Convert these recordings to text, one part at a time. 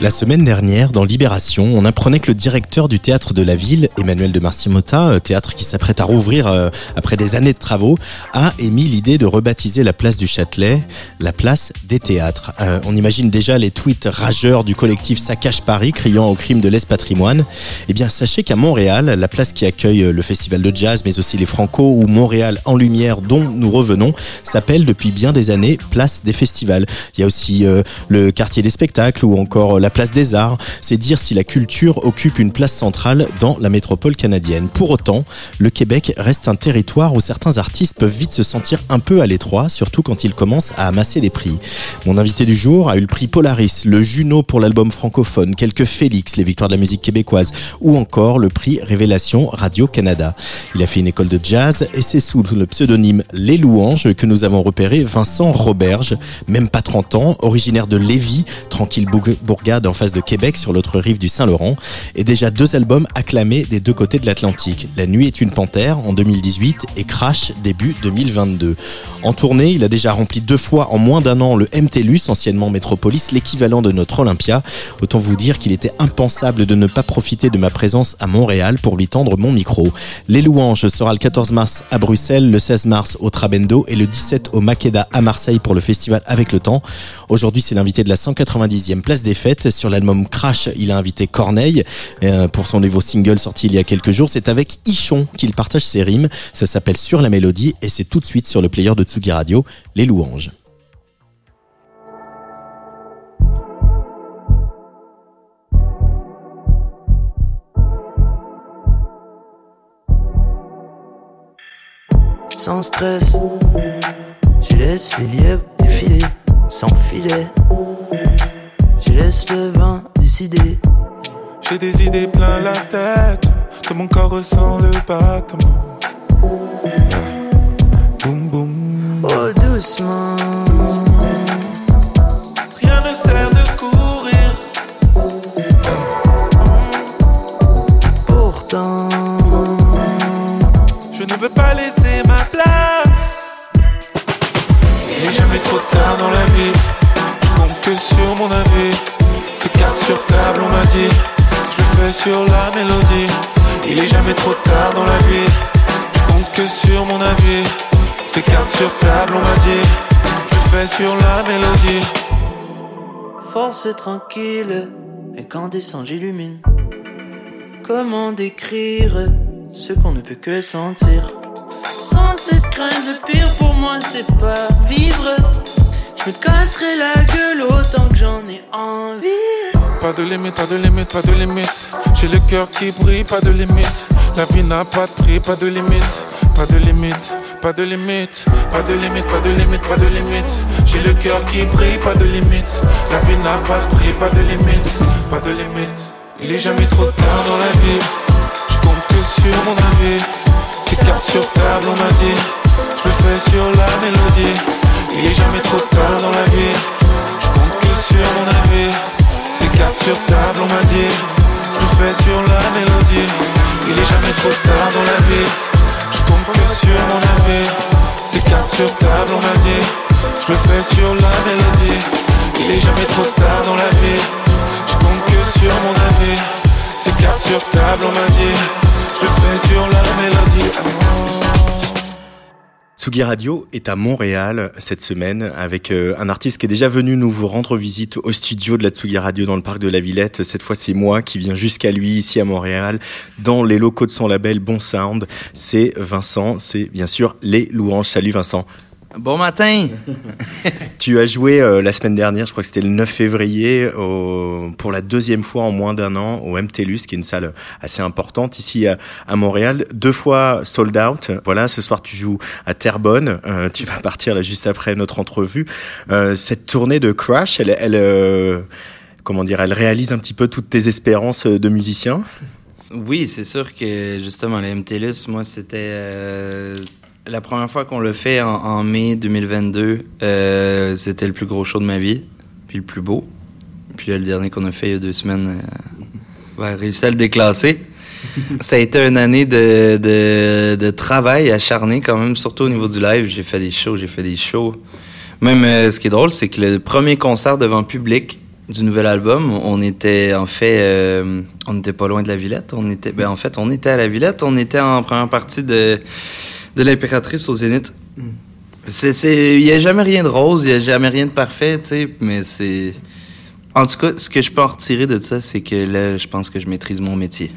La semaine dernière, dans Libération, on apprenait que le directeur du théâtre de la ville, Emmanuel de Martimota, euh, théâtre qui s'apprête à rouvrir euh, après des années de travaux, a émis l'idée de rebaptiser la place du Châtelet la place des théâtres. Euh, on imagine déjà les tweets rageurs du collectif Saccage Paris criant au crime de l'Est-Patrimoine. Eh bien, sachez qu'à Montréal, la place qui accueille le festival de jazz, mais aussi les Franco ou Montréal en lumière dont nous revenons, s'appelle depuis bien des années Place des Festivals. Il y a aussi le quartier des spectacles ou encore la place des arts. C'est dire si la culture occupe une place centrale dans la métropole canadienne. Pour autant, le Québec reste un territoire où certains artistes peuvent vite se sentir un peu à l'étroit, surtout quand ils commencent à amasser les prix. Mon invité du jour a eu le prix Polaris, le Juno pour l'album francophone, quelques Félix, les victoires de la musique québécoise, ou encore le prix Révélation Radio-Canada. Il a fait une école de jazz et c'est sous le pseudonyme Les Louanges que nous avons repéré Vincent Roberge, même pas 30 ans, originaire de Lévis, tranquille bourgade en face de Québec sur l'autre rive du Saint-Laurent, et déjà deux albums acclamés des deux côtés de l'Atlantique. La nuit est une panthère en 2018 et Crash début 2022. En tournée, il a déjà rempli deux fois en moins d'un an le MTLUS, anciennement Métropolis, l'équivalent de notre Olympia. Autant vous dire qu'il était impensable de ne pas profiter de ma présence à Montréal pour lui tendre mon micro. Les Louanges sera le 14 mars à Bruxelles, le 16 mars au Trabendo et le 17 au Makeda à Marseille pour le festival Avec le Temps. Aujourd'hui, c'est l'invité de la 190e place des fêtes. Sur l'album Crash, il a invité Corneille euh, pour son nouveau single sorti il y a quelques jours. C'est avec Ichon qu'il partage ses rimes. Ça s'appelle Sur la mélodie et c'est tout de suite sur le player de Tsugi Radio, Les Louanges. Sans stress, je laisse les lièvres défiler sans filet. Je laisse le vin décider. J'ai des idées plein la tête, de mon corps ressent le battement. Boum boum. Oh doucement. Sur table, on m'a dit. Je le fais sur la mélodie. Il est jamais trop tard dans la vie. Je compte que sur mon avis. C'est carte sur table, on m'a dit. Je le fais sur la mélodie. force tranquille. Descend, j'illumine. Comment décrire ce qu'on ne peut que sentir? Sans cesse craindre le pire pour moi, c'est pas vivre. Je me casserai la gueule autant que j'en ai envie. Pas de limite, pas de limite, pas de limite. J'ai le cœur qui brille, pas de limite. La vie n'a pas de prix, pas de limite. Pas de limite, pas de limite. Pas de limite, pas de limite, pas de limite. J'ai le cœur qui brille, pas de limite. La vie n'a pas de prix, pas de limite. Pas de limite. Il est jamais trop tard dans la vie. Je compte que sur mon avis. C'est carte sur table, on m'a dit. Je le fais sur la mélodie. Il est jamais trop tard dans la vie. Je compte que sur mon avis. C'est carte sur table, on m'a dit. Je fais sur la mélodie. Il est jamais trop tard dans la vie. Je compte que sur mon avis. C'est carte sur table, on m'a dit. Je le fais sur la mélodie. Il est jamais trop tard dans la vie. Je compte que sur mon avis. C'est carte sur table, on m'a dit. Je le fais sur la mélodie. Tsugi Radio est à Montréal cette semaine avec euh, un artiste qui est déjà venu nous vous rendre visite au studio de la Tsugi Radio dans le parc de la Villette. Cette fois, c'est moi qui viens jusqu'à lui ici à Montréal dans les locaux de son label Bon Sound. C'est Vincent, c'est bien sûr les louanges. Salut Vincent. Bon matin! tu as joué euh, la semaine dernière, je crois que c'était le 9 février, au, pour la deuxième fois en moins d'un an au MTLUS, qui est une salle assez importante ici à, à, Montréal. Deux fois sold out. Voilà, ce soir tu joues à Terrebonne. Euh, tu vas partir là juste après notre entrevue. Euh, cette tournée de Crash, elle, elle comment dire, elle réalise un petit peu toutes tes espérances de musicien? Oui, c'est sûr que justement le MTLUS, moi c'était la première fois qu'on l'a fait en, en, mai 2022, euh, c'était le plus gros show de ma vie, puis le plus beau. Puis là, le dernier qu'on a fait il y a deux semaines, euh, ouais, réussi à le déclasser. Ça a été une année de, de, de, travail acharné quand même, surtout au niveau du live. J'ai fait des shows, j'ai fait des shows. Même euh, ce qui est drôle, c'est que le premier concert devant public du nouvel album, on était en fait, euh, on n'était pas loin de la Villette. On était, ben en fait, on était à la Villette. On était en première partie de de l'impératrice au Zénith. C'est, c'est, il y a jamais rien de rose, il y a jamais rien de parfait, tu sais, mais c'est, en tout cas, ce que je peux en retirer de ça, c'est que là, je pense que je maîtrise mon métier.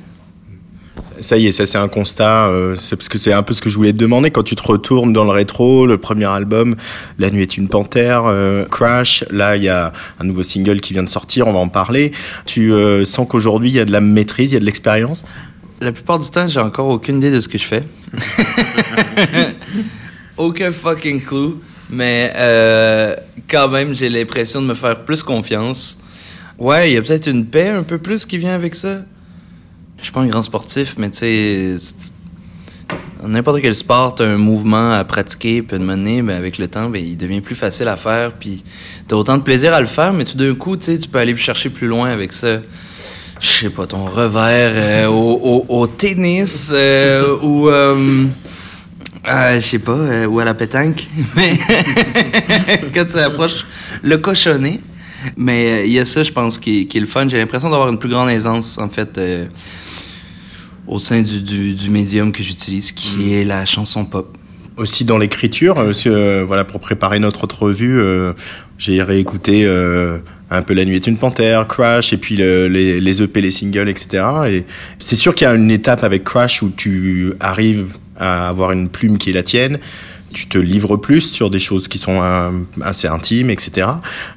Ça y est, ça c'est un constat. Euh, c'est parce que c'est un peu ce que je voulais te demander quand tu te retournes dans le rétro, le premier album, La nuit est une panthère, euh, Crash. Là, il y a un nouveau single qui vient de sortir, on va en parler. Tu euh, sens qu'aujourd'hui il y a de la maîtrise, il y a de l'expérience? La plupart du temps, j'ai encore aucune idée de ce que je fais. Aucun fucking clue. Mais euh, quand même, j'ai l'impression de me faire plus confiance. Ouais, il y a peut-être une paix un peu plus qui vient avec ça. Je suis pas un grand sportif, mais tu sais, n'importe quel sport, t'as un mouvement à pratiquer, puis de mener, ben avec le temps, ben, il devient plus facile à faire, puis t'as autant de plaisir à le faire, mais tout d'un coup, tu peux aller chercher plus loin avec ça. Je sais pas, ton revers euh, au, au, au, tennis euh, ou euh, je sais pas, ou à la pétanque. Mais quand tu approches le cochonnet. Mais il y a ça, je pense, qui, qui est le fun. J'ai l'impression d'avoir une plus grande aisance, en fait, au sein du, du, du médium que j'utilise, qui mm. est la chanson pop. Aussi dans l'écriture, voilà, pour préparer notre entrevue, j'ai réécouté un peu La Nuit est une panthère, Crash, et puis le, les, les EP, les singles, etc. Et c'est sûr qu'il y a une étape avec Crash où tu arrives à avoir une plume qui est la tienne, tu te livres plus sur des choses qui sont euh, assez intimes, etc.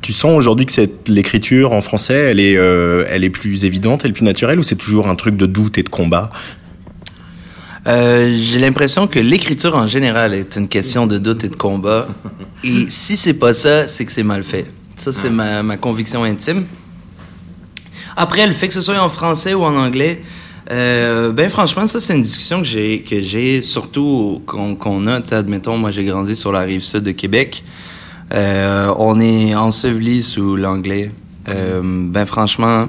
Tu sens aujourd'hui que l'écriture en français, elle est, euh, elle est plus évidente, elle est plus naturelle, ou c'est toujours un truc de doute et de combat? Euh, J'ai l'impression que l'écriture en général est une question de doute et de combat. Et si c'est pas ça, c'est que c'est mal fait. Ça, c'est ma, ma, conviction intime. Après, le fait que ce soit en français ou en anglais, euh, ben franchement, ça, c'est une discussion que j'ai, que j'ai surtout qu'on, qu'on a. Admettons, moi, j'ai grandi sur la rive sud de Québec. Euh, on est enseveli sous l'anglais. Euh, ben franchement,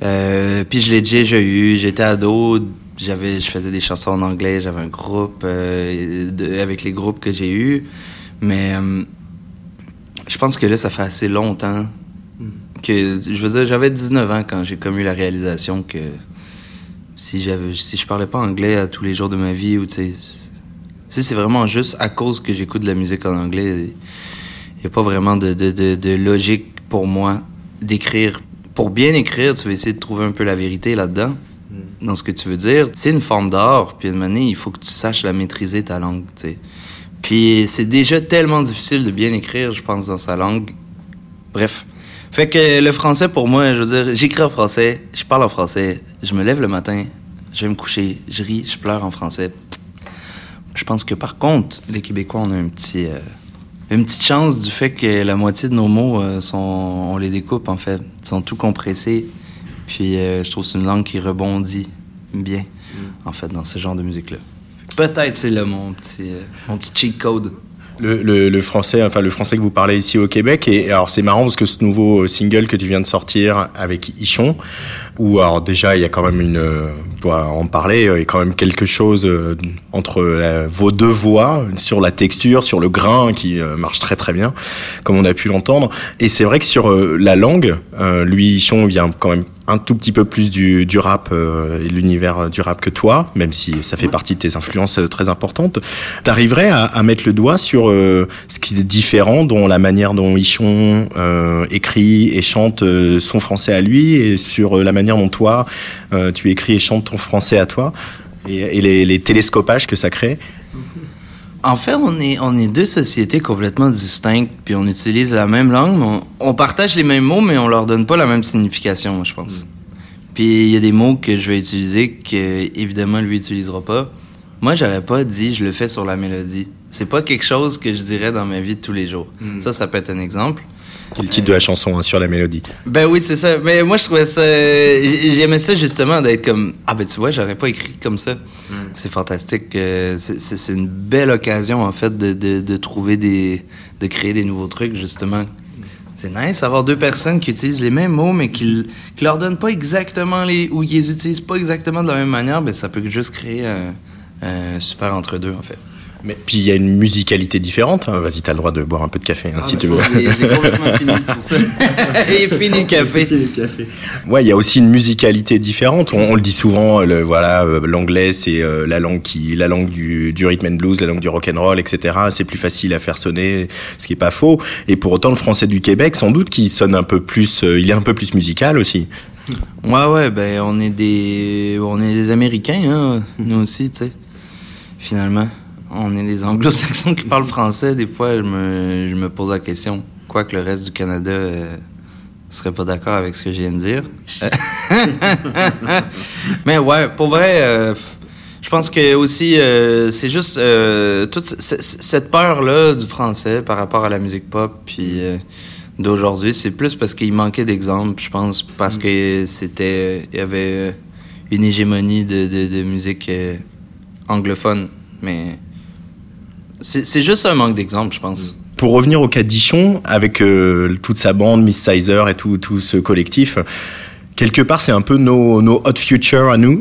puis je l'ai déjà eu. J'étais ado, j'avais, je faisais des chansons en anglais. J'avais un groupe avec les groupes que j'ai eus, mais je pense que là, ça fait assez longtemps que. Je veux dire, j'avais 19 ans quand j'ai commis la réalisation que si j'avais si je parlais pas anglais à tous les jours de ma vie ou tu sais si c'est vraiment juste à cause que j'écoute de la musique en anglais il y a pas vraiment de, de, de, de logique pour moi d'écrire pour bien écrire tu vas essayer de trouver un peu la vérité là-dedans dans ce que tu veux dire c'est une forme d'art puis une manière il faut que tu saches la maîtriser ta langue tu sais puis c'est déjà tellement difficile de bien écrire, je pense, dans sa langue. Bref. Fait que le français, pour moi, je veux dire, j'écris en français, je parle en français, je me lève le matin, je vais me coucher, je ris, je pleure en français. Je pense que par contre, les Québécois, on a un petit, euh, une petite chance du fait que la moitié de nos mots, euh, sont, on les découpe en fait, ils sont tout compressés. Puis euh, je trouve que c'est une langue qui rebondit bien, mm. en fait, dans ce genre de musique-là. Peut-être c'est là mon petit, euh, mon petit cheat code. Le, le, le, français, enfin le français que vous parlez ici au Québec. Et alors c'est marrant parce que ce nouveau single que tu viens de sortir avec Ichon, où alors déjà il y a quand même une, euh, pour en parler, il y a quand même quelque chose euh, entre euh, vos deux voix sur la texture, sur le grain qui euh, marche très très bien, comme on a pu l'entendre. Et c'est vrai que sur euh, la langue, lui Ichon vient quand même un tout petit peu plus du, du rap euh, et l'univers du rap que toi, même si ça fait partie de tes influences euh, très importantes. T'arriverais à, à mettre le doigt sur euh, ce qui est différent, dont la manière dont Ichon euh, écrit et chante euh, son français à lui, et sur euh, la manière dont toi euh, tu écris et chantes ton français à toi, et, et les, les télescopages que ça crée? En fait, on est, on est deux sociétés complètement distinctes, puis on utilise la même langue, mais on, on partage les mêmes mots, mais on leur donne pas la même signification, moi, je pense. Puis il y a des mots que je vais utiliser que, évidemment, lui utilisera pas. Moi, j'aurais pas dit je le fais sur la mélodie. C'est pas quelque chose que je dirais dans ma vie de tous les jours. Ça, ça peut être un exemple. C'est le titre de la chanson hein, sur la mélodie. Ben oui, c'est ça. Mais moi, je trouvais ça. J'aimais ça justement d'être comme. Ah, ben tu vois, j'aurais pas écrit comme ça. C'est fantastique. euh, c'est- une belle occasion, en fait, de, de, de trouver des. de créer des nouveaux trucs, justement. C'est nice d'avoir deux personnes qui utilisent les mêmes mots, mais qui, qui leur donnent pas exactement les. ou qui les utilisent pas exactement de la même manière. Ben ça peut juste créer un, un super entre-deux, en fait. Mais puis il y a une musicalité différente. hein. Vas-y, t'as le droit de boire un peu de café hein, si tu veux. J'ai j'ai complètement fini sur ça. Il est fini le café. Ouais, il y a aussi une musicalité différente. On, on le dit souvent, le, voilà, euh, l'anglais c'est euh, la langue qui, la langue du, du rhythm and blues, la langue du rock and roll, etc. C'est plus facile à faire sonner, ce qui est pas faux. Et pour autant, le français du Québec, sans doute, qui sonne un peu plus, euh, il est un peu plus musical aussi. Ouais, ouais, ben on est des, on est des Américains, hein, nous aussi, tu sais. Finalement, on est des Anglo-Saxons qui parlent français. Des fois, je me, pose la question, quoi que le reste du Canada euh, serait pas d'accord avec ce que je viens de dire? Mais ouais, pour vrai, euh, je pense que aussi, euh, c'est juste euh, toute cette peur-là du français par rapport à la musique pop, puis d'aujourd'hui, c'est plus parce qu'il manquait d'exemples, je pense, parce que c'était, il y avait une hégémonie de, de, musique anglophone, mais c'est juste un manque d'exemples, je pense. Pour revenir au cas d'Ichon, avec euh, toute sa bande, Miss Sizer et tout, tout ce collectif, quelque part c'est un peu nos, nos hot future à nous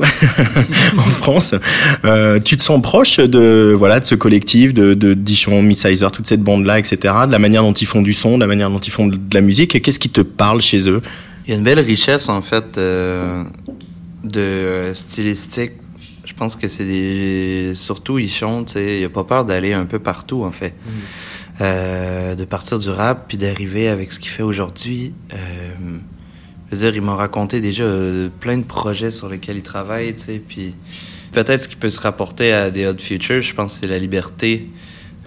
en France. Euh, tu te sens proche de voilà de ce collectif, de, de Dichon, Miss Sizer, toute cette bande là, etc. De la manière dont ils font du son, de la manière dont ils font de la musique. Et Qu'est-ce qui te parle chez eux? Il y a une belle richesse, en fait, euh, de stylistique. Je pense que c'est des... Surtout tu sais, il a pas peur d'aller un peu partout, en fait. Euh, de partir du rap, puis d'arriver avec ce qu'il fait aujourd'hui. Euh, je veux dire, il m'a raconté déjà euh, plein de projets sur lesquels il travaille, tu sais, puis peut-être ce qui peut se rapporter à des Hot Futures, je pense, c'est la liberté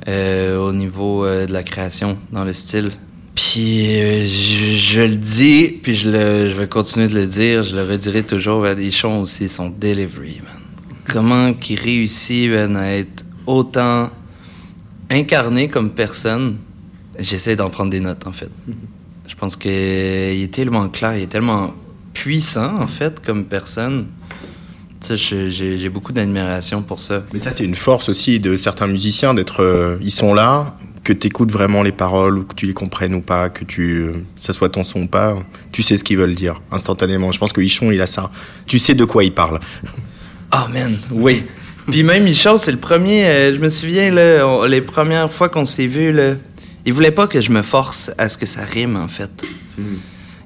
au niveau de la création, dans le style. Puis euh, je, je le dis, puis je, le, je vais continuer de le dire, je le redirai toujours à des chants aussi, son delivery, man. Comment qu'il réussit, à être autant incarné comme personne. J'essaie d'en prendre des notes, en fait. Je pense qu'il est tellement clair, il est tellement puissant, en fait, comme personne. Tu sais, je- j'ai beaucoup d'admiration pour ça. Mais ça c'est une force aussi de certains musiciens d'être, euh, ils sont là, que tu écoutes vraiment les paroles ou que tu les comprennes ou pas, que tu, euh, ça soit ton son ou pas, tu sais ce qu'ils veulent dire instantanément. Je pense que Ichon il a ça. Tu sais de quoi il parle. Ah, man, oui. Puis même Michel, c'est le premier, euh, je me souviens, là, on- les premières fois qu'on s'est vus, là, il voulait pas que je me force à ce que ça rime, en fait.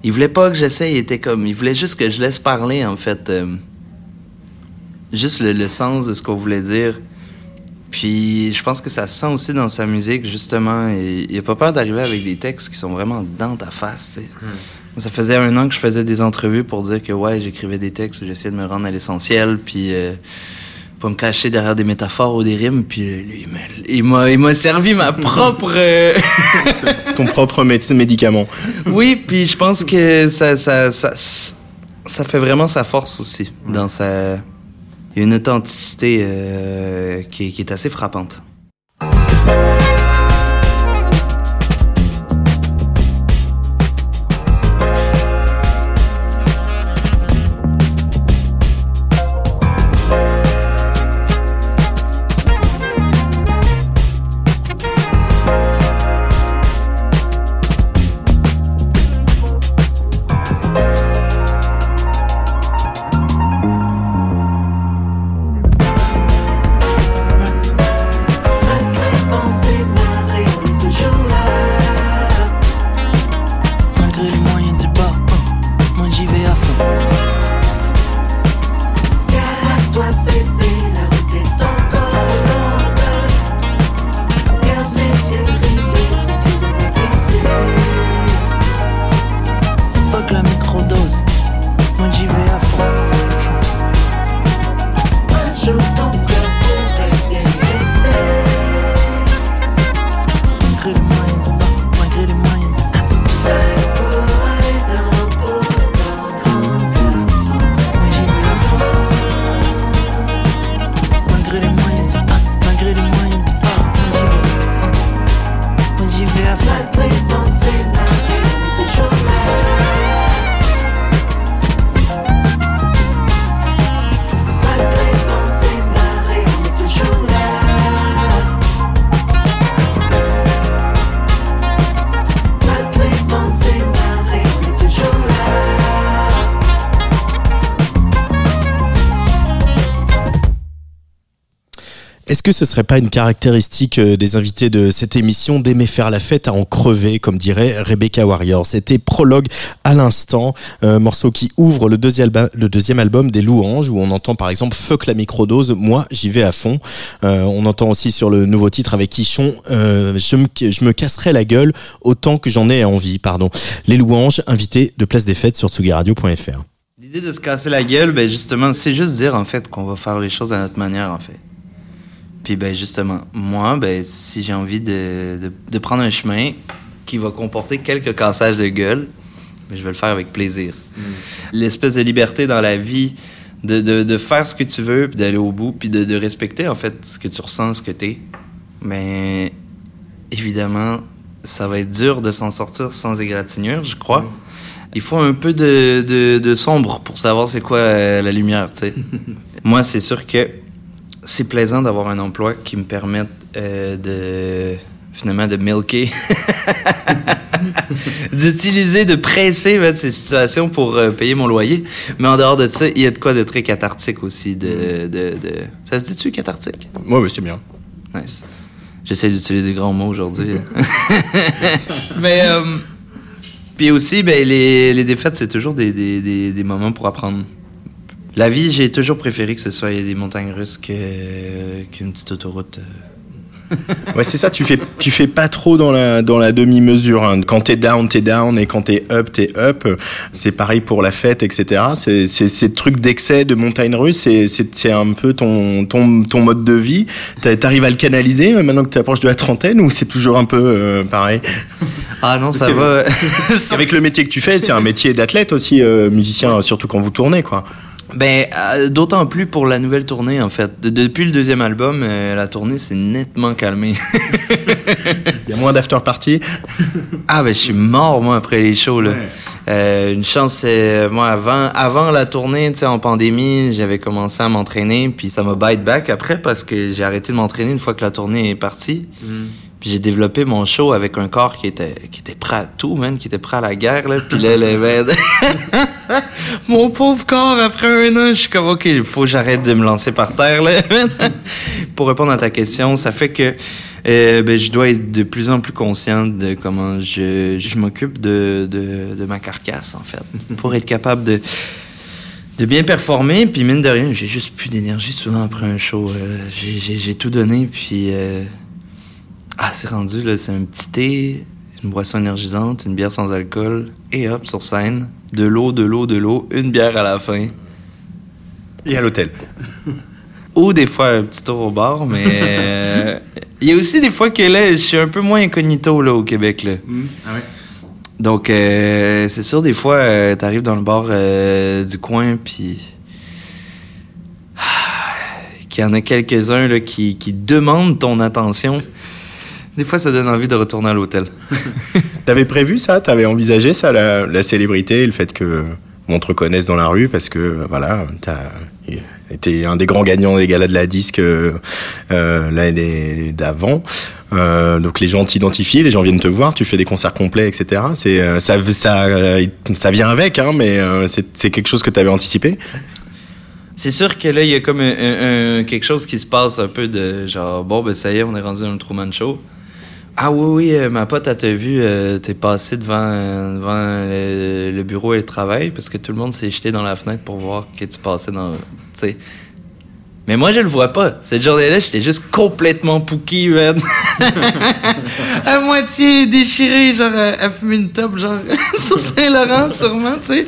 Il voulait pas que j'essaye, il était comme, il voulait juste que je laisse parler, en fait, euh, juste le, le sens de ce qu'on voulait dire. Puis je pense que ça se sent aussi dans sa musique, justement. Et il a pas peur d'arriver avec des textes qui sont vraiment dans ta face, tu sais. Moi, Ça faisait un an que je faisais des entrevues pour dire que ouais, j'écrivais des textes où j'essayais de me rendre à l'essentiel, puis euh, pas me cacher derrière des métaphores ou des rimes. Puis euh, lui, il m'a- il servi ma propre. euh, Ton propre médecin médicament. oui, puis je pense que ça, ça, ça, ça fait vraiment sa force aussi dans sa. Il y a une authenticité euh, qui est assez frappante. Est-ce que ce serait pas une caractéristique euh, des invités de cette émission d'aimer faire la fête à en crever, comme dirait Rebecca Warrior? C'était Prologue à l'instant, un morceau qui ouvre le deuxième, le deuxième album des Louanges, où on entend par exemple Fuck la microdose, moi j'y vais à fond. Euh, on entend aussi sur le nouveau titre avec Quichon, euh, je, me, je me casserai la gueule autant que j'en ai envie. Pardon. Les Louanges, invités de Place des Fêtes sur tsugiradio.fr. L'idée de se casser la gueule, ben justement, c'est juste dire en fait qu'on va faire les choses à notre manière en fait. Puis ben justement, moi, ben si j'ai envie de, de, de, prendre un chemin qui va comporter quelques cassages de gueule, ben, je vais le faire avec plaisir. Mm. L'espèce de liberté dans la vie, de, de, de faire ce que tu veux, puis d'aller au bout, puis de, de respecter en fait ce que tu ressens, ce que t'es. Mais évidemment, ça va être dur de s'en sortir sans égratignure, je crois. Mm. Il faut un peu de, de, de sombre pour savoir c'est quoi euh, la lumière, tu sais. Moi, c'est sûr que c'est plaisant d'avoir un emploi qui me permette euh, de finalement de milker, d'utiliser, de presser ces situations pour euh, payer mon loyer. Mais en dehors de ça, il y a de quoi de très cathartique aussi. De, de, de... Ça se dit-tu cathartique? Oui, oui, c'est bien. Nice. J'essaie d'utiliser des grands mots aujourd'hui. Mais euh, puis aussi, ben, les, les défaites, c'est toujours des, des, des, des moments pour apprendre. La vie, j'ai toujours préféré que ce soit des montagnes russes qu'une petite autoroute. Euh. ouais, c'est ça. Tu fais, tu fais pas trop dans la dans la demi-mesure. Hein. Quand t'es down, t'es down, et quand t'es up, t'es up. C'est pareil pour la fête, etc. C'est c'est ces trucs d'excès, de montagne russe. C'est c'est un peu ton ton ton mode de vie. T'arrives à le canaliser euh, maintenant que t'approches de la trentaine ou c'est toujours un peu euh, pareil? Ah non, ça va. Avec le métier que tu fais, c'est un métier d'athlète aussi, musicien, surtout quand vous tournez, quoi. Ben, euh, d'autant plus pour la nouvelle tournée, en fait. depuis le deuxième album, euh, la tournée s'est nettement calmée. Il y a moins d'after party. ah, ben, je suis mort, moi, après les shows, là. Euh, une chance, moi, avant, avant la tournée, tu sais, en pandémie, j'avais commencé à m'entraîner, puis ça m'a bite back après parce que j'ai arrêté de m'entraîner une fois que la tournée est partie. Mm. Puis j'ai développé mon show avec un corps qui était qui était prêt à tout, man, qui était prêt à la guerre là. Puis là, les mon pauvre corps après un an, je suis comme ok, il faut que j'arrête de me lancer par terre là. Pour répondre à ta question, ça fait que euh, ben, je dois être de plus en plus conscient de comment je, je m'occupe de, de, de ma carcasse en fait, pour être capable de de bien performer. Puis mine de rien, j'ai juste plus d'énergie souvent après un show. Euh, j'ai tout donné, puis euh, ah, c'est rendu, là, c'est un petit thé, une boisson énergisante, une bière sans alcool, et hop, sur scène, de l'eau, de l'eau, de l'eau, une bière à la fin. Et à l'hôtel. Ou des fois un petit tour au bar, mais euh, il y a aussi des fois que là, je suis un peu moins incognito là, au Québec. Là. Mmh. Ah ouais. Donc, euh, c'est sûr, des fois, euh, t'arrives dans le bar euh, du coin, puis qu'il y en a quelques-uns qui, qui demandent ton attention. Des fois, ça donne envie de retourner à l'hôtel. T'avais prévu ça? T'avais envisagé ça, la, la, célébrité, le fait que on te reconnaisse dans la rue parce que voilà, t'as été un des grands gagnants des galas de la disque euh, l'année d'avant. Euh, donc les gens t'identifient, les gens viennent te voir, tu fais des concerts complets, etc. C'est euh, ça, ça, ça vient avec, hein, mais euh, c'est quelque chose que tu avais anticipé? C'est sûr que là, il y a comme un, un, quelque chose qui se passe un peu de genre bon ben ça y est, on est rendu dans le Truman Show. Ah oui, oui, euh, ma pote, elle t'a vu, euh, t'es passé devant, devant le, bureau et le travail parce que tout le monde s'est jeté dans la fenêtre pour voir que tu passais dans. sais. Mais moi, je le vois pas. Cette journée-là, j'étais juste complètement pouki, man. à moitié déchiré, genre à, fumer une top, genre sur Saint-Laurent, sûrement, tu sais.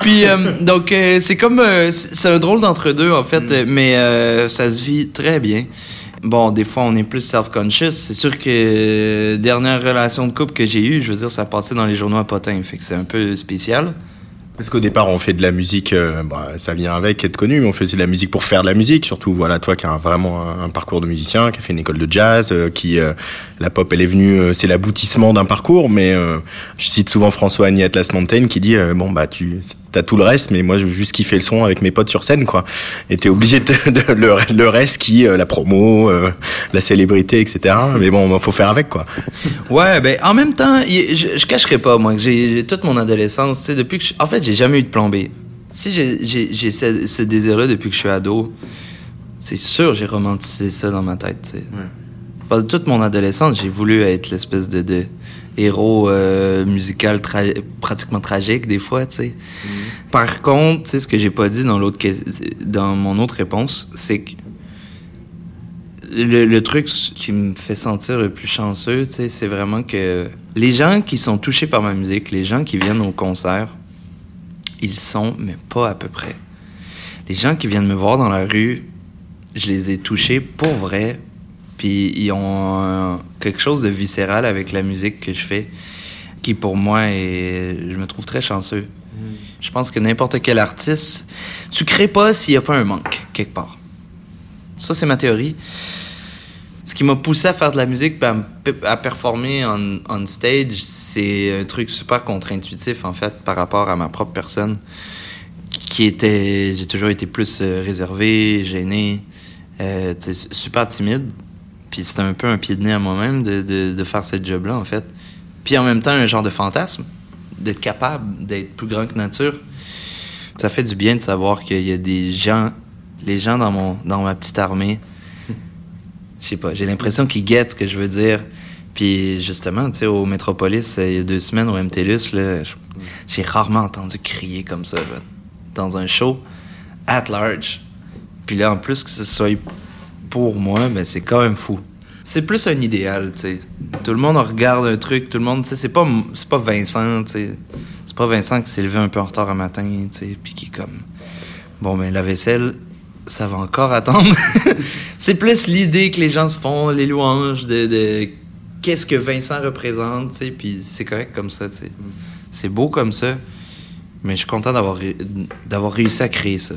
Puis, euh, donc, c'est comme. c'est un drôle d'entre-deux, en fait, mm. mais ça se vit très bien. Bon, des fois, on est plus self-conscious. C'est sûr que euh, dernière relation de couple que j'ai eue, je veux dire, ça passait dans les journaux à potin. Fait que c'est un peu spécial. Parce qu'au départ, on fait de la musique, euh, bah, ça vient avec être connu, mais on faisait de la musique pour faire de la musique. Surtout, voilà, toi qui as vraiment un, parcours de musicien, qui a fait une école de jazz, euh, qui la pop, elle est venue, c'est l'aboutissement d'un parcours. Mais je cite souvent François Agnès Atlas Mountain qui dit bon bah tu t'as tout le reste, mais moi, je veux juste kiffer le son avec mes potes sur scène, quoi. Et t'es obligé de, de, le, reste qui, euh, la promo, euh, la célébrité, etc. Mais bon, faut faire avec, quoi. Ouais, ben, en même temps, je, je cacherai pas, moi, que j'ai toute mon adolescence, tu sais, depuis que je, en fait, j'ai jamais eu de plan B. Si j'ai ce, ce désir-là depuis que je suis ado, c'est sûr, j'ai romantisé ça dans ma tête. tu sais. Pendant toute mon adolescence, j'ai voulu être l'espèce de, de héros euh, musical tra- pratiquement tragique des fois, tu sais. Par contre, tu sais, ce que j'ai pas dit dans l'autre dans mon autre réponse, c'est que le, le truc qui me fait sentir le plus chanceux, tu sais, c'est vraiment que les gens qui sont touchés par ma musique, les gens qui viennent au concert, ils sont, mais pas à peu près. Les gens qui viennent me voir dans la rue, je les ai touchés pour vrai, puis ils ont quelque chose de viscéral avec la musique que je fais, qui pour moi est, je me trouve très chanceux. Je pense que n'importe quel artiste, tu crées pas s'il y a pas un manque quelque part. Ça c'est ma théorie. Ce qui m'a poussé à faire de la musique, puis à, me- à performer on, on stage, c'est un truc super contre-intuitif en fait par rapport à ma propre personne, qui était, j'ai toujours été plus euh, réservé, gêné, euh, super timide. Puis c'était un peu un pied de nez à moi-même de, de, de faire cette job-là en fait. Puis en même temps un genre de fantasme, d'être capable d'être plus grand que nature. Ça fait du bien de savoir qu'il y a des gens, les gens dans mon, dans ma petite armée je sais pas, j'ai l'impression qu'ils guettent ce que je veux dire. Puis justement, tu sais, au Métropolis, euh, il y a deux semaines, au MTLUS, j'ai rarement entendu crier comme ça, là, dans un show, at large. Puis là, en plus, que ce soit pour moi, ben, c'est quand même fou. C'est plus un idéal, tu sais. Tout le monde regarde un truc, tout le monde, tu sais, c'est pas, c'est pas Vincent, tu sais. C'est pas Vincent qui s'est levé un peu en retard un matin, tu sais, puis qui est comme... Bon, ben, la vaisselle, ça va encore attendre. c'est plus l'idée que les gens se font, les louanges de, de qu'est-ce que Vincent représente, tu sais, puis c'est correct comme ça, tu sais. C'est beau comme ça, mais je suis content d'avoir d'avoir réussi à créer ça.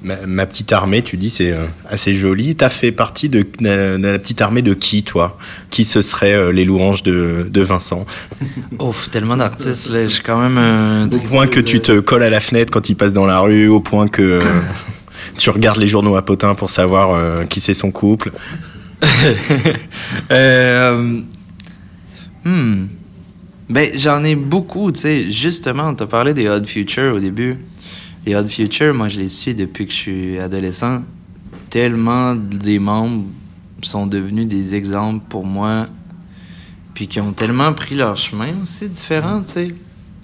Ma, ma petite armée, tu dis, c'est euh, assez joli. T'as fait partie de, de la petite armée de qui, toi? Qui ce serait euh, les louanges de, de Vincent? Ouf, tellement d'artistes, là, quand même un... Au point que tu te colles à la fenêtre quand il passe dans la rue, au point que euh, tu regardes les journaux à potin pour savoir euh, qui c'est son couple. Euh, hmm. Ben, j'en ai beaucoup, tu sais. Justement, t'as parlé des Odd Future au début. Les Odd Future, moi, je les suis depuis que je suis adolescent. Tellement des membres sont devenus des exemples pour moi, puis qui ont tellement pris leur chemin aussi différent, tu sais.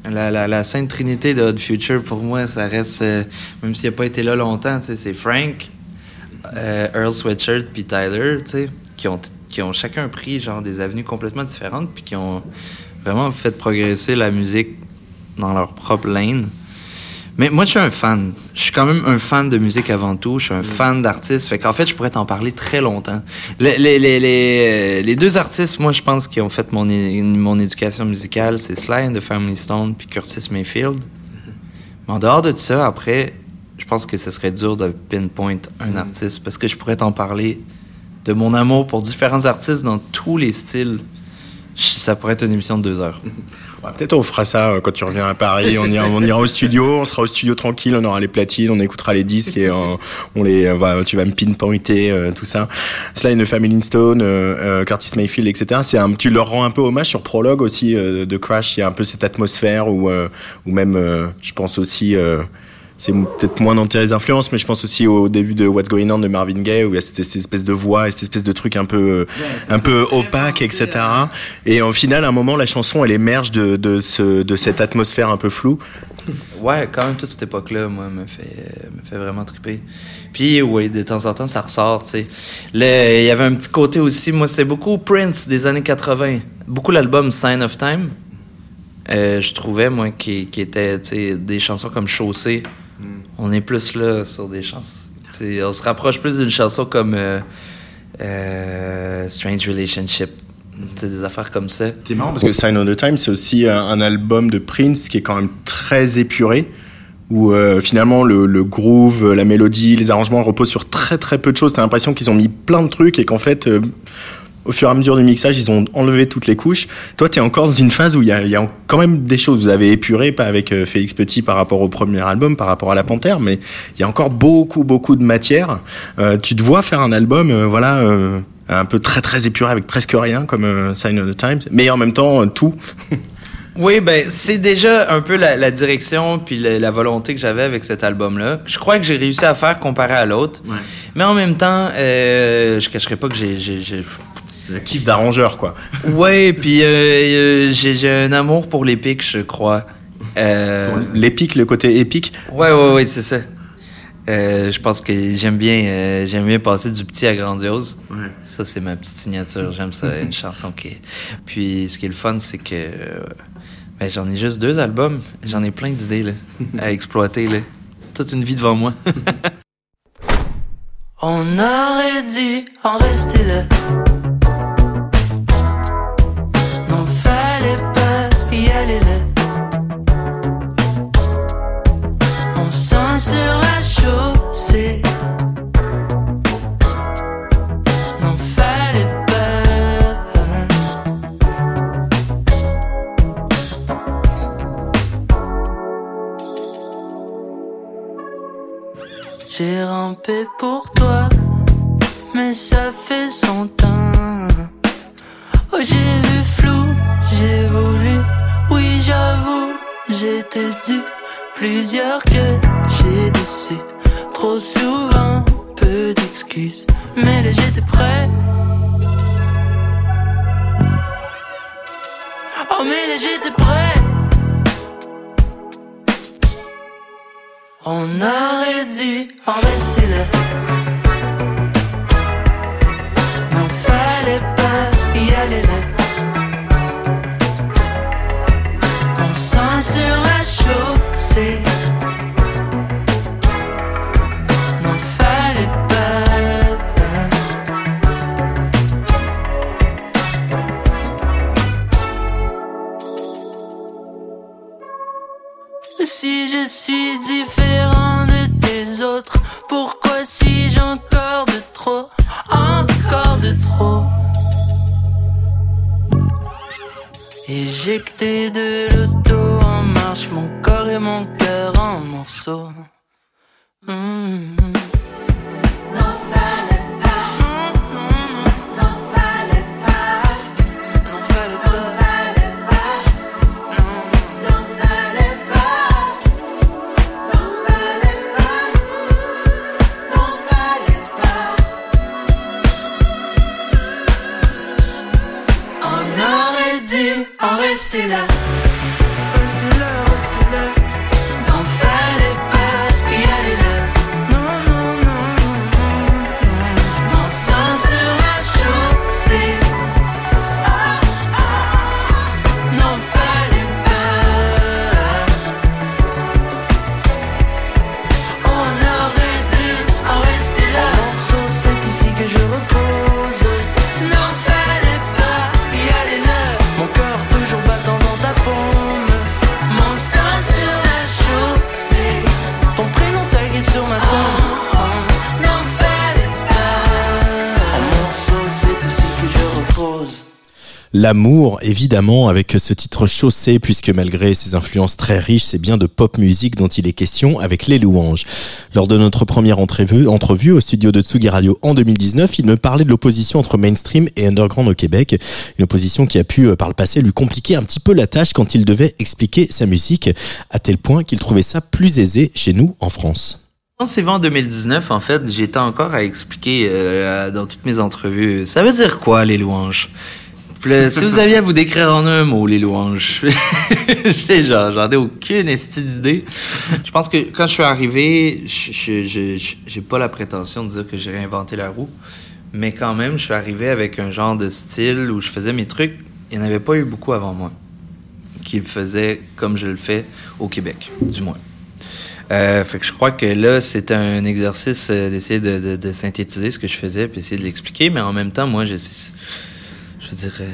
La, Sainte Trinité de Odd Future, pour moi, ça reste, euh, même s'il n'a pas été là longtemps, tu sais, c'est Frank, euh, Earl Sweatshirt puis Tyler, tu sais, qui ont, qui ont chacun pris genre des avenues complètement différentes puis qui ont vraiment fait progresser la musique dans leur propre lane. Mais moi, je suis un fan. Je suis quand même un fan de musique avant tout. Je suis un fan d'artistes. Fait qu'en fait, je pourrais t'en parler très longtemps. Les, les, les, les, les deux artistes, moi, je pense, qui ont fait mon, mon éducation musicale, c'est Sly and the Family Stone puis Curtis Mayfield. Mais en dehors de ça, après, je pense que ce serait dur de pinpoint un artiste parce que je pourrais t'en parler de mon amour pour différents artistes dans tous les styles. Ça pourrait être une émission de deux heures. Peut-être on fera ça euh, quand tu reviens à Paris. On ira, on ira au studio, on sera au studio tranquille, on aura les platines, on écoutera les disques et euh, on les, euh, tu vas me pinpointer tout ça. The Family Stone, Curtis Mayfield, etc. C'est un, tu leur rends un peu hommage sur Prologue aussi de Crash. Il y a un peu cette atmosphère euh, ou même, je pense aussi. C'est peut-être moins dans tes influences, mais je pense aussi au début de What's Going On de Marvin Gaye, où il y a cette, cette espèce de voix et cette espèce de truc un peu, euh, un peu opaque, etc. Et au final, à un moment, la chanson, elle émerge de, de, ce, de cette atmosphère un peu floue. Ouais, quand même, toute cette époque-là, moi, me fait, me fait vraiment triper. Puis, oui, de temps en temps, ça ressort, tu sais. Il y avait un petit côté aussi, moi, c'était beaucoup Prince des années 80. Beaucoup l'album Sign of Time. Euh, je trouvais, moi, qui, qui était, tu sais, des chansons comme Chaussée. On est plus là sur des chansons. On se rapproche plus d'une chanson comme euh, euh, Strange Relationship. Des affaires comme ça. C'est marrant parce que Sign of the Time, c'est aussi un, un album de Prince qui est quand même très épuré. Où euh, finalement le, le groove, la mélodie, les arrangements reposent sur très très peu de choses. T'as l'impression qu'ils ont mis plein de trucs et qu'en fait, euh, au fur et à mesure du mixage, ils ont enlevé toutes les couches. Toi, t'es encore dans une phase où il y a, il y a quand même des choses. Vous avez épuré, pas avec euh, Félix Petit par rapport au premier album, par rapport à La Panthère, mais il y a encore beaucoup beaucoup de matière. Euh, tu te vois faire un album, euh, voilà. euh, un peu très très épuré avec presque rien comme euh, Sign of the Times mais en même temps euh, tout Oui, ben c'est déjà un peu la, la direction puis la, la volonté que j'avais avec cet album-là. Je crois que j'ai réussi à faire comparé à l'autre. Ouais. Mais en même temps, euh, je cacherai pas que j'ai... Le kiff d'arrangeur, quoi. Ouais, puis euh, euh, j'ai, j'ai un amour pour l'épique, je crois. Euh, L'épique, le côté épique? Ouais, ouais, ouais, c'est ça. Euh, je pense que j'aime bien, euh, j'aime bien passer du petit à grandiose. Ouais. Ça, c'est ma petite signature. J'aime ça, une chanson qui. Puis, ce qui est le fun, c'est que euh, ben, j'en ai juste deux albums. J'en ai plein d'idées là, à exploiter. Là. Toute une vie devant moi. On aurait dû en rester là. L'amour, évidemment, avec ce titre chaussé, puisque malgré ses influences très riches, c'est bien de pop musique dont il est question avec les louanges. Lors de notre première entrevue, au studio de Tsugi Radio en 2019, il me parlait de l'opposition entre mainstream et underground au Québec. Une opposition qui a pu, euh, par le passé, lui compliquer un petit peu la tâche quand il devait expliquer sa musique, à tel point qu'il trouvait ça plus aisé chez nous en France. En 2019, en fait, j'étais encore à expliquer euh, dans toutes mes entrevues. Ça veut dire quoi, les louanges? Si vous aviez à vous décrire en un mot, les louanges, je sais, genre, j'en ai aucune esti d'idée. Je pense que quand je suis arrivé, j'ai pas la prétention de dire que j'ai réinventé la roue, mais quand même, je suis arrivé avec un genre de style où je faisais mes trucs. Il n'y en avait pas eu beaucoup avant moi qui le faisaient comme je le fais au Québec, du moins. Euh, fait que je crois que là, c'était un exercice euh, d'essayer de, de- de synthétiser ce que je faisais puis essayer de l'expliquer, mais en même temps, moi, je, je veux dire, euh,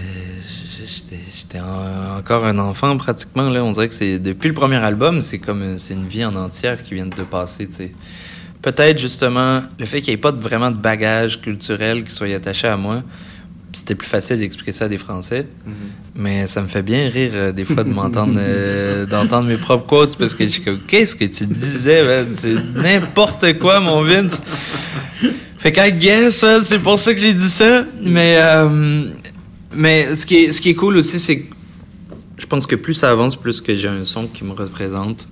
j'étais, j'étais en- encore un enfant pratiquement. Là, on dirait que c'est depuis le premier album, c'est comme euh, c'est une vie en entière qui vient de passer. Peut-être justement le fait qu'il n'y ait pas de- vraiment de bagage culturel qui soit attaché à moi. C'était plus facile d'expliquer ça à des Français. Mais ça me fait bien rire euh, des fois de m'entendre euh, d'entendre mes propres quotes parce que je suis comme qu'est-ce que tu disais c'est n'importe quoi mon Vince. Fait qu'à guess c'est pour ça que j'ai dit ça mais euh, mais ce qui est ce qui est cool aussi c'est que Je pense que plus ça avance, plus que j'ai un son qui me représente.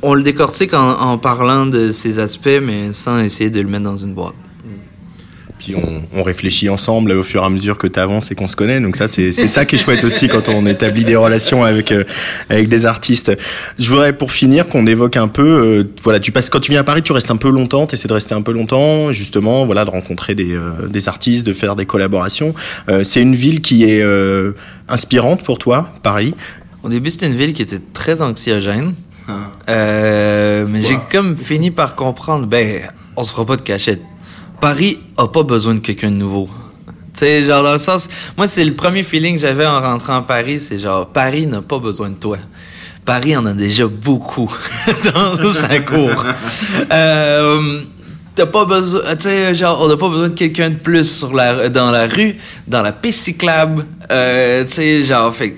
On le décortique en, en parlant de ces aspects, mais sans essayer de le mettre dans une boîte. Puis on, on réfléchit ensemble au fur et à mesure que tu avances et qu'on se connaît. Donc ça, c'est c'est ça qui est chouette aussi quand on établit des relations avec euh, avec des artistes. Je voudrais pour finir qu'on évoque un peu. euh, voilà, tu passes quand tu viens à Paris, tu restes un peu longtemps. Tu essaies de rester un peu longtemps, justement. Voilà, de rencontrer des euh, des artistes, de faire des collaborations. Euh, c'est une ville qui est euh, inspirante pour toi, Paris? Au début, c'était une ville qui était très anxiogène. Euh, mais j'ai comme fini par comprendre, ben, on se fera pas de cachette. Paris a pas besoin de quelqu'un de nouveau. Tu sais, genre dans le sens, moi c'est le premier feeling que j'avais en rentrant à Paris, c'est genre Paris n'a pas besoin de toi. Paris en a déjà beaucoup dans sa cour. Euh, T'as pas besoin, tu sais, genre, on n'a pas besoin de quelqu'un de plus sur la, dans la rue, dans la piste cyclable, euh, tu sais, genre, fait,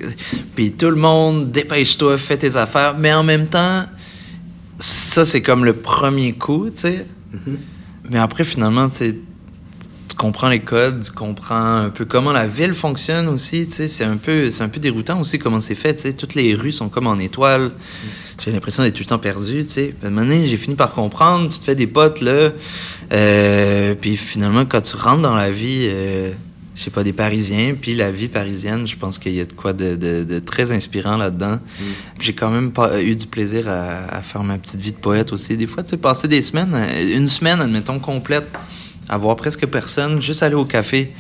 puis tout le monde, dépêche-toi, fais tes affaires, mais en même temps, ça, c'est comme le premier coup, tu sais. Mais après, finalement, tu comprends les codes, tu comprends un peu comment la ville fonctionne aussi, tu sais, c'est un peu, c'est un peu déroutant aussi comment c'est fait, tu sais, toutes les rues sont comme en étoiles. J'ai l'impression d'être tout le temps perdu, tu sais. Puis à un moment donné, j'ai fini par comprendre, tu te fais des potes, là, euh, puis finalement, quand tu rentres dans la vie, euh, je sais pas, des Parisiens, puis la vie parisienne, je pense qu'il y a de quoi de, de- de très inspirant là-dedans. Puis J'ai quand même pas eu du plaisir à, à faire ma petite vie de poète aussi. Des fois, tu sais, passer des semaines, euh, une semaine, admettons, complète, à voir presque personne, juste aller au café.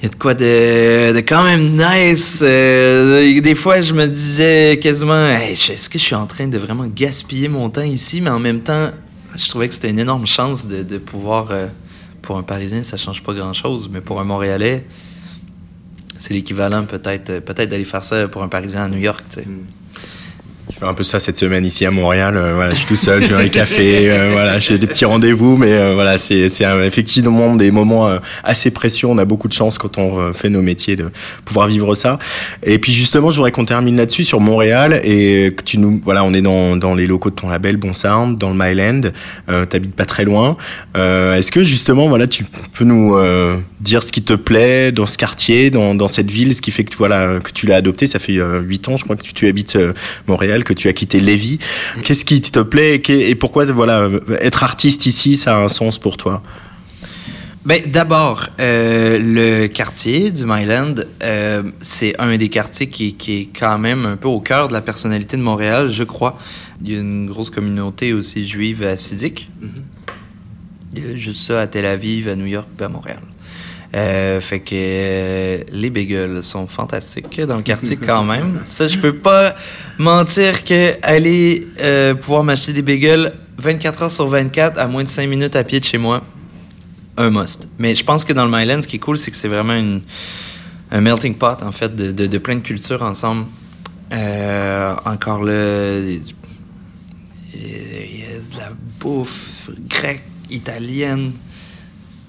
Il y a de quoi de, de quand même nice. Euh, des fois, je me disais quasiment, Hey, est-ce que je suis en train de vraiment gaspiller mon temps ici? Mais en même temps, je trouvais que c'était une énorme chance de, de pouvoir... euh, pour un Parisien, ça change pas grand-chose, mais pour un Montréalais, c'est l'équivalent peut-être d'aller faire ça pour un Parisien à New York, sais. Je fais un peu ça cette semaine ici à Montréal. Euh, voilà, je suis tout seul, je vais les cafés. euh, voilà, j'ai des petits rendez-vous, mais euh, voilà, c'est effectivement des moments euh, assez précieux. On a beaucoup de chance quand on fait nos métiers de pouvoir vivre ça. Et puis justement, je voudrais qu'on termine là-dessus sur Montréal et que tu nous, voilà, on est dans dans les locaux de ton label Bon Sound, dans le Myland. Euh, T'habites pas très loin. Est-ce que justement, voilà, tu peux nous dire ce qui te plaît dans ce quartier, dans dans cette ville, ce qui fait que voilà que tu l'as adopté? Ça fait euh, huit ans, je crois que tu, habites euh, Que tu as quitté Lévis. Qu'est-ce qui te plaît et, pourquoi voilà être artiste ici, ça a un sens pour toi? Ben, d'abord, euh, le quartier du Myland, euh, c'est un des quartiers qui, qui est quand même un peu au cœur de la personnalité de Montréal, je crois. Il y a une grosse communauté aussi juive assidique. Il y a juste ça à Tel Aviv, à New York, à Montréal. Euh, fait que euh, les bagels sont fantastiques dans le quartier quand même. Ça, je peux pas mentir que aller euh, pouvoir m'acheter des bagels 24 heures sur 24 à moins de 5 minutes à pied de chez moi, un must. Mais je pense que dans le Myland, ce qui est cool, c'est que c'est vraiment une, un melting pot, en fait, de, de, plein de cultures ensemble. Encore là, il y a de la bouffe grecque, italienne.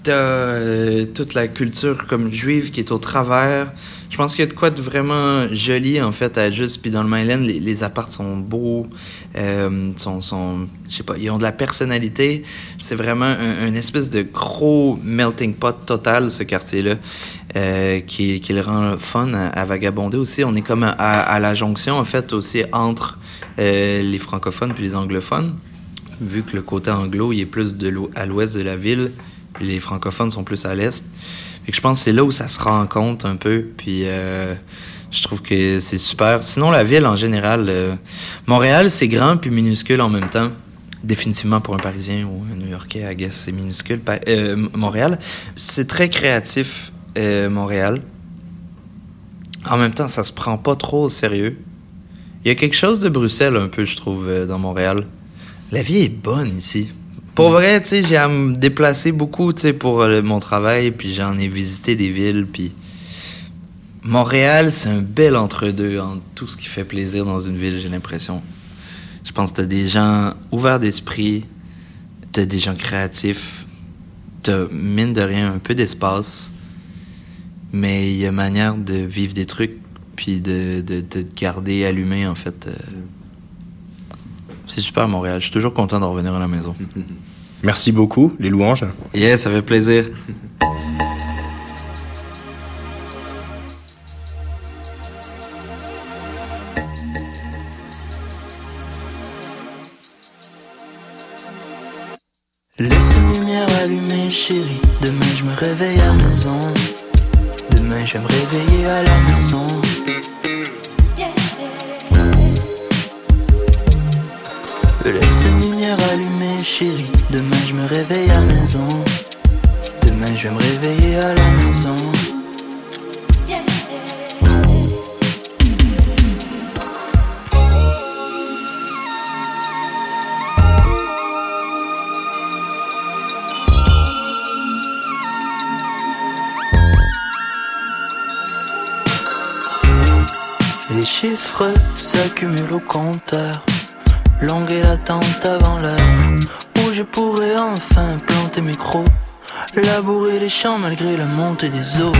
T'as euh, toute la culture comme juive qui est au travers. Je pense qu'il y a de quoi de vraiment joli, en fait, à juste. Puis dans le Myland, les, les sont beaux, euh, sont, je sais pas, ils ont de la personnalité. C'est vraiment un, un espèce de gros melting pot total, ce quartier-là, euh, qui, qui le rend fun à, vagabonder aussi. On est comme à, la jonction, en fait, aussi entre les francophones puis les anglophones vu que le côté anglo, il est plus de à l'ouest de la ville, les francophones sont plus à l'est. Je pense que c'est là où ça se rencontre un peu, puis euh, je trouve que c'est super. Sinon, la ville, en général, euh, Montréal, c'est grand puis minuscule en même temps. Définitivement pour un Parisien ou un New-Yorkais, I guess, c'est minuscule. Euh, Montréal, c'est très créatif, Montréal. En même temps, ça se prend pas trop au sérieux. Il y a quelque chose de Bruxelles un peu, je trouve, dans Montréal. La vie est bonne ici. Pour vrai, tu sais, j'ai à me déplacer beaucoup, tu sais, pour euh, mon travail, puis j'en ai visité des villes, puis Montréal, c'est un bel entre-deux entre tout ce qui fait plaisir dans une ville, j'ai l'impression. Je pense que t'as des gens ouverts d'esprit, t'as des gens créatifs, t'as, mine de rien, un peu d'espace, mais il y a manière de vivre des trucs, puis de, de, de te garder allumé, en fait. euh. C'est super, Montréal. Je suis toujours content de revenir à la maison. Merci beaucoup, les louanges. Yes, ça fait plaisir. Laisse une lumière allumée, chérie. Demain, je me réveille à la maison. Demain, je vais me réveiller à la maison. Laisse une lumière allumée chérie. Demain je me réveille à maison. Demain je vais me réveiller à la maison. Les chiffres s'accumulent au compteur. Longue est l'attente avant l'heure où je pourrais enfin planter mes crocs. Labourer les champs malgré la montée des eaux.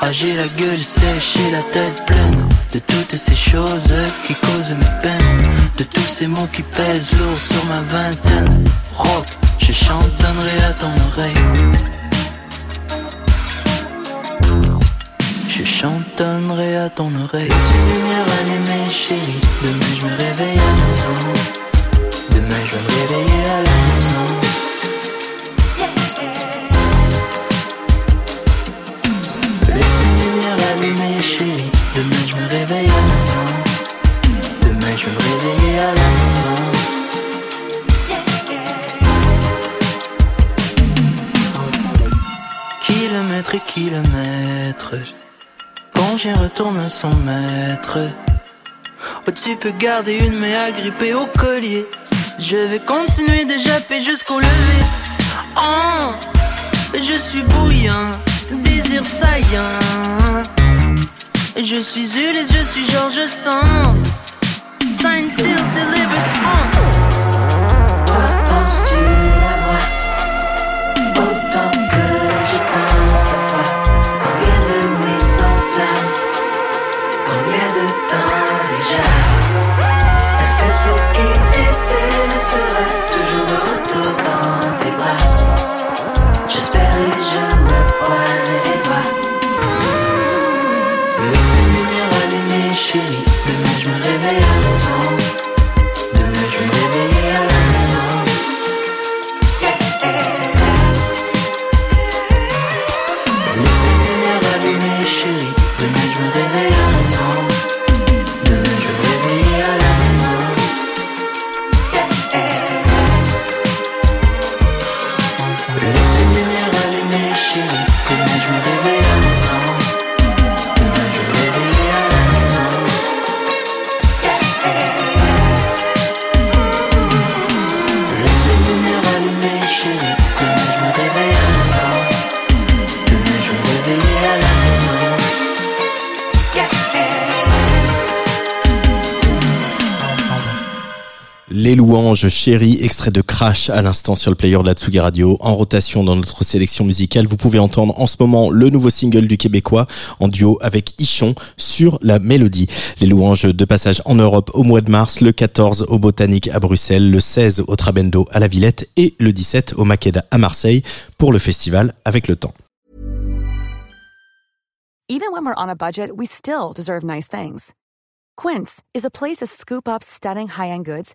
Ah, j'ai la gueule sèche et la tête pleine de toutes ces choses qui causent mes peines. De tous ces mots qui pèsent lourd sur ma vingtaine. Rock, je chantonnerai à ton oreille. Je chantonnerai à ton oreille. Laisse une lumière allumée, chérie. Demain je me réveille à la maison. Demain je vais me réveiller à la maison. Chérie. Demain je me réveille à la maison. Demain je me réveiller à la maison. Kilomètres et kilomètres. J'y retourne son maître. Tu peux garder une main agrippée au collier. Je vais continuer de japper jusqu'au lever. Oh, je suis bouillant, désir saillant. Je suis Ulysse, je suis Georges Sand. Signed, till delivered. Louanges chéries, extrait de Crash à l'instant sur le player de la Tsugi Radio, en rotation dans notre sélection musicale. Vous pouvez entendre en ce moment le nouveau single du Québécois en duo avec Ichon sur la mélodie. Les louanges de passage en Europe au mois de mars, le 14 au Botanique à Bruxelles, le 16 au Trabendo à la Villette et le 17 au Makeda à Marseille pour le festival avec le temps. Quince scoop up stunning high-end goods